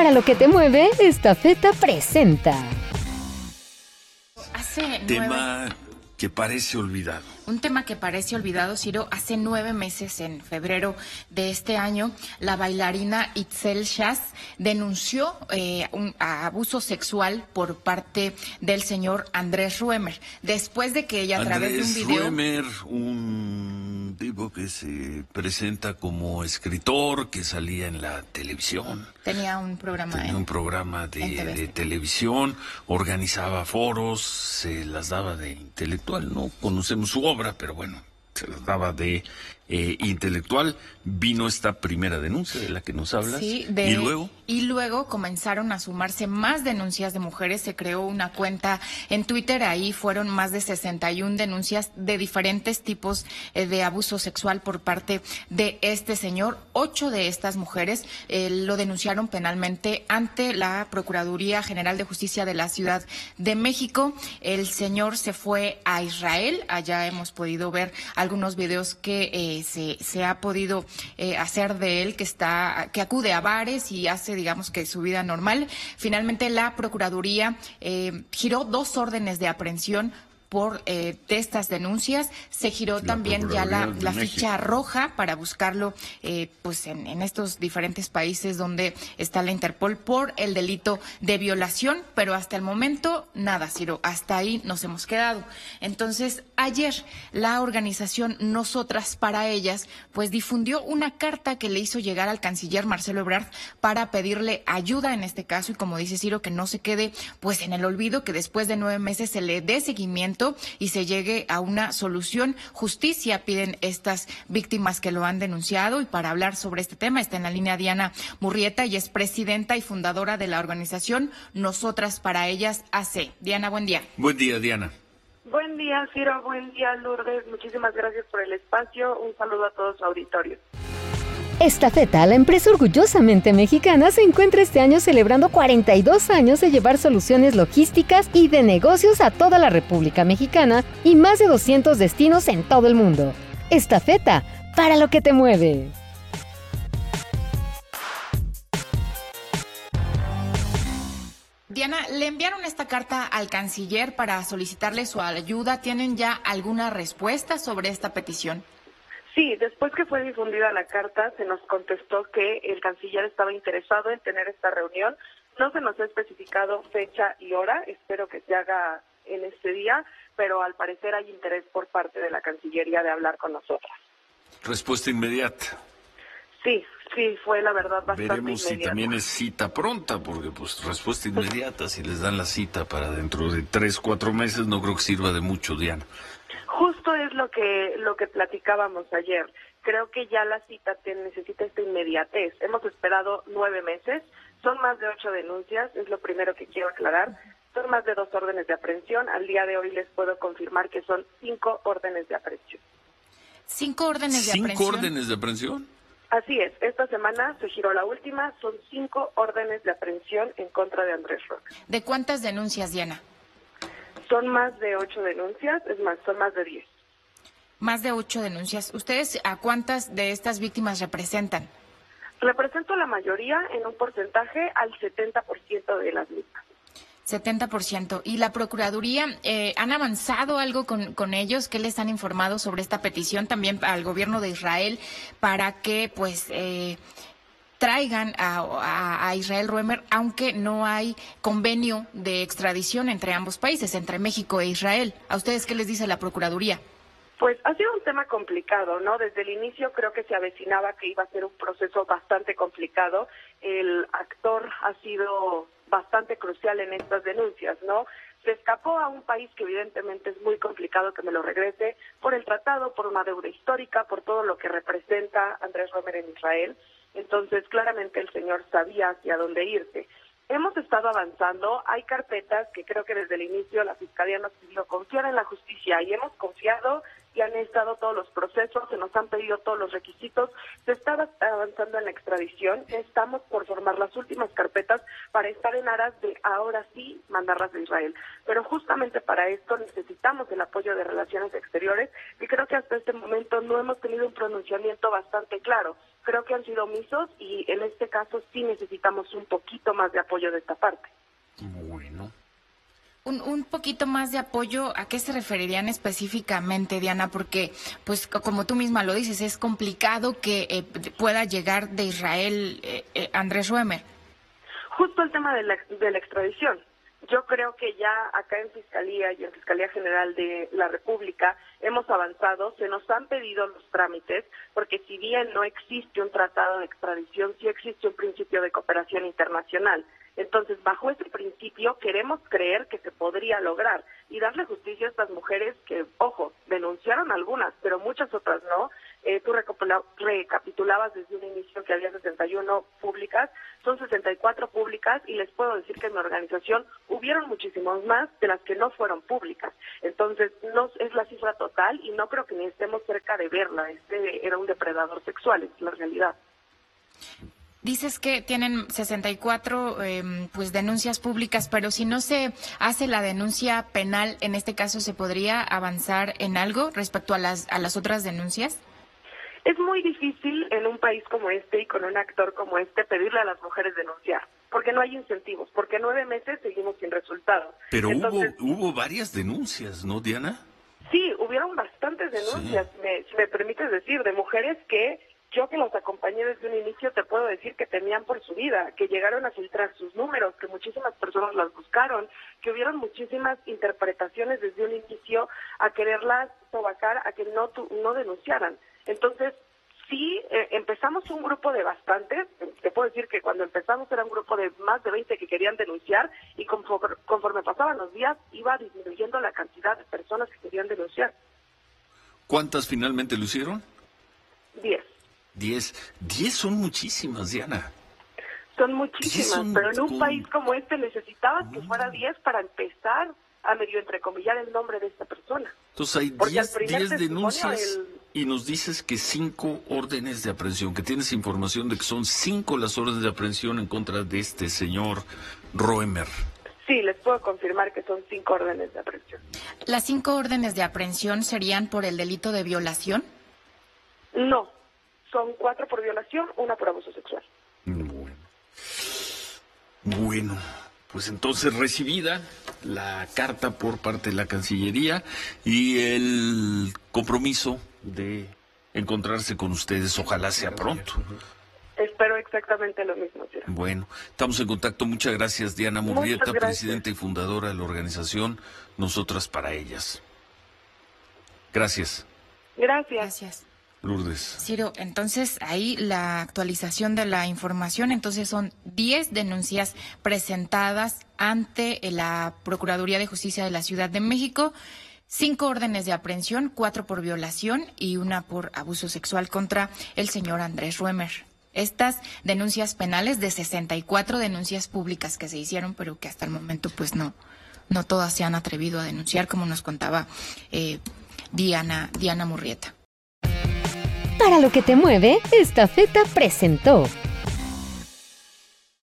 Para lo que te mueve, esta feta presenta. Hace Tema que parece olvidado. Un tema que parece olvidado, Ciro, hace nueve meses, en febrero de este año, la bailarina Itzel Shaz denunció eh, un abuso sexual por parte del señor Andrés Ruemer, después de que ella a través de un video... Ruemer, un tipo que se presenta como escritor, que salía en la televisión. Tenía un programa, Tenía en- un programa de, de televisión, organizaba foros, se las daba de intelectual. No conocemos su obra, pero bueno, se las daba de eh, intelectual. Vino esta primera denuncia de la que nos hablas. Sí, de- y luego, y luego comenzaron a sumarse más denuncias de mujeres. Se creó una cuenta en Twitter. Ahí fueron más de 61 denuncias de diferentes tipos eh, de abuso sexual por parte de este señor. Ocho de estas mujeres eh, lo denunciaron penalmente ante la Procuraduría General de Justicia de la Ciudad de México. El señor se fue a Israel. Allá hemos podido ver algunos videos que se, se ha podido eh, hacer de él, que está, que acude a bares y hace, digamos que su vida normal. Finalmente, la Procuraduría eh, giró dos órdenes de aprehensión por eh, de estas denuncias. Se giró La también ya la, la ficha roja para buscarlo eh, pues en, en estos diferentes países donde está la Interpol por el delito de violación, pero hasta el momento nada, Ciro, hasta ahí nos hemos quedado. Entonces, ayer la organización Nosotras para Ellas pues difundió una carta que le hizo llegar al canciller Marcelo Ebrard para pedirle ayuda en este caso y como dice Ciro que no se quede pues en el olvido, que después de nueve meses se le dé seguimiento y se llegue a una solución. Justicia piden estas víctimas que lo han denunciado y para hablar sobre este tema está en la línea Diana Murrieta y es presidenta y fundadora de la organización Nosotras para Ellas AC. Diana, buen día. buen día, Diana. Buen día, Ciro. Buen día, Lourdes. Muchísimas gracias por el espacio. Un saludo a todos su auditorio. Esta feta, la empresa orgullosamente mexicana, se encuentra este año celebrando 42 años de llevar soluciones logísticas y de negocios a toda la República Mexicana y más de 200 destinos en todo el mundo. Esta feta, para lo que te mueve. Diana, le enviaron esta carta al canciller para solicitarle su ayuda. ¿Tienen ya alguna respuesta sobre esta petición? Sí, después que fue difundida la carta, se nos contestó que el canciller estaba interesado en tener esta reunión. No se nos ha especificado fecha y hora. Espero que se haga en este día, pero al parecer hay interés por parte de la Cancillería de hablar con nosotras. Respuesta inmediata. Sí, sí, fue la verdad bastante Veremos si también es cita pronta, porque pues respuesta inmediata, si les dan la cita para dentro de tres, cuatro meses, no creo que sirva de mucho, Diana. Justo es lo que lo que platicábamos ayer. Creo que ya la cita te necesita esta inmediatez. Hemos esperado nueve meses, son más de ocho denuncias, es lo primero que quiero aclarar. Son más de dos órdenes de aprehensión. Al día de hoy les puedo confirmar que son cinco órdenes de aprehensión. Cinco órdenes de ¿Cinco aprehensión. órdenes de aprehensión? Así es, esta semana se giró la última, son cinco órdenes de aprehensión en contra de Andrés Roca. ¿De cuántas denuncias, Diana? Son más de ocho denuncias, es más, son más de diez. Más de ocho denuncias. ¿Ustedes a cuántas de estas víctimas representan? Represento la mayoría en un porcentaje al 70% de las mismas. 70%. ¿Y la Procuraduría, eh, han avanzado algo con, con ellos? ¿Qué les han informado sobre esta petición también al gobierno de Israel para que, pues, eh, traigan a, Israel Ruemer, aunque no hay convenio de extradición entre ambos países, entre México e Israel? ¿A ustedes qué les dice la Procuraduría? Pues ha sido un tema complicado, ¿no? Desde el inicio creo que se avecinaba que iba a ser un proceso bastante complicado. El actor ha sido bastante crucial en estas denuncias, ¿no? Se escapó a un país que evidentemente es muy complicado que me lo regrese por el tratado, por una deuda histórica, por todo lo que representa Andrés Romer en Israel. Entonces, claramente el señor sabía hacia dónde irse. Hemos estado avanzando, hay carpetas que creo que desde el inicio la Fiscalía nos pidió confiar en la justicia y hemos confiado y han estado todos los procesos, se nos han pedido todos los requisitos, se está avanzando en la extradición, estamos por formar las últimas carpetas para estar en aras de ahora sí mandarlas de Israel. Pero justamente para esto necesitamos el apoyo de relaciones exteriores y creo que hasta este momento no hemos tenido un pronunciamiento bastante claro. creo que han sido omisos y en este caso sí necesitamos un poquito más de apoyo de esta parte. Bueno. Un, un, poquito más de apoyo, ¿a qué se referirían específicamente, Diana? Porque, pues, como tú misma lo dices, es complicado que eh, pueda llegar de Israel eh, eh, Andrés Ruemer. Justo el tema de la, de la extradición. Yo creo que ya acá en Fiscalía y en Fiscalía General de la República hemos avanzado, se nos han pedido los trámites, porque si bien no existe un tratado de extradición, sí existe un principio de cooperación internacional. Entonces, bajo ese principio, queremos creer que se podría lograr y darle justicia a estas mujeres que, ojo, denunciaron algunas, pero muchas otras no. Eh, tú recapitulabas desde un inicio que había 61 públicas, son 64 públicas y les puedo decir que en mi organización hubieron muchísimos más de las que no fueron públicas. Entonces, no es la cifra total y no creo que ni estemos cerca de verla. Este era un depredador sexual, es la realidad. Dices que tienen 64 eh, em, pues denuncias públicas, pero si no se hace la denuncia penal, en este caso se podría avanzar en algo respecto a las a las otras denuncias. Es muy difícil en un país como este y con un actor como este pedirle a las mujeres denunciar, porque no hay incentivos, porque nueve meses seguimos sin resultados. Pero hubo hubo varias denuncias, ¿no, Diana? Sí, hubieron bastantes denuncias, si me permites decir, de mujeres que yo que los acompañé desde un inicio te puedo decir que temían por su vida, que llegaron a filtrar sus números, que muchísimas personas las buscaron, que hubieron muchísimas interpretaciones desde un inicio a quererlas sobacar, a que no, no denunciaran. Entonces, sí, eh, empezamos un grupo de bastantes, te puedo decir que cuando empezamos era un grupo de más de 20 que querían denunciar y conforme, conforme pasaban los días iba disminuyendo la cantidad de personas que querían denunciar. ¿Cuántas finalmente lo hicieron? Diez. Diez. Diez son muchísimas, Diana. Son muchísimas, pero en un país como este necesitabas que fuera diez para empezar a medio entrecomillar el nombre de esta persona. Entonces hay diez, diez denuncias y nos dices que cinco órdenes de aprehensión, que tienes información de que son cinco las órdenes de aprehensión en contra de este señor Roemer. Sí, les puedo confirmar que son cinco órdenes de aprehensión. ¿Las cinco órdenes de aprehensión serían por el delito de violación? No, son cuatro por violación, una por abuso sexual. Bueno. Bueno, pues entonces recibida la carta por parte de la Cancillería y el compromiso de encontrarse con ustedes, ojalá sea pronto. Espero exactamente lo mismo. Bueno, estamos en contacto. Muchas gracias, Diana Murrieta, presidenta y fundadora de la organización Nosotras para Ellas. Gracias. Gracias. Gracias. Lourdes. Ciro, entonces ahí la actualización de la información, entonces son 10 denuncias presentadas ante la Procuraduría de Justicia de la Ciudad de México, cinco órdenes de aprehensión, cuatro por violación y una por abuso sexual contra el señor Andrés Ruemer. Estas denuncias penales de 64 denuncias públicas que se hicieron, pero que hasta el momento pues no, no todas se han atrevido a denunciar, como nos contaba eh, Diana, Diana Murrieta. Para lo que te mueve, esta feta presentó.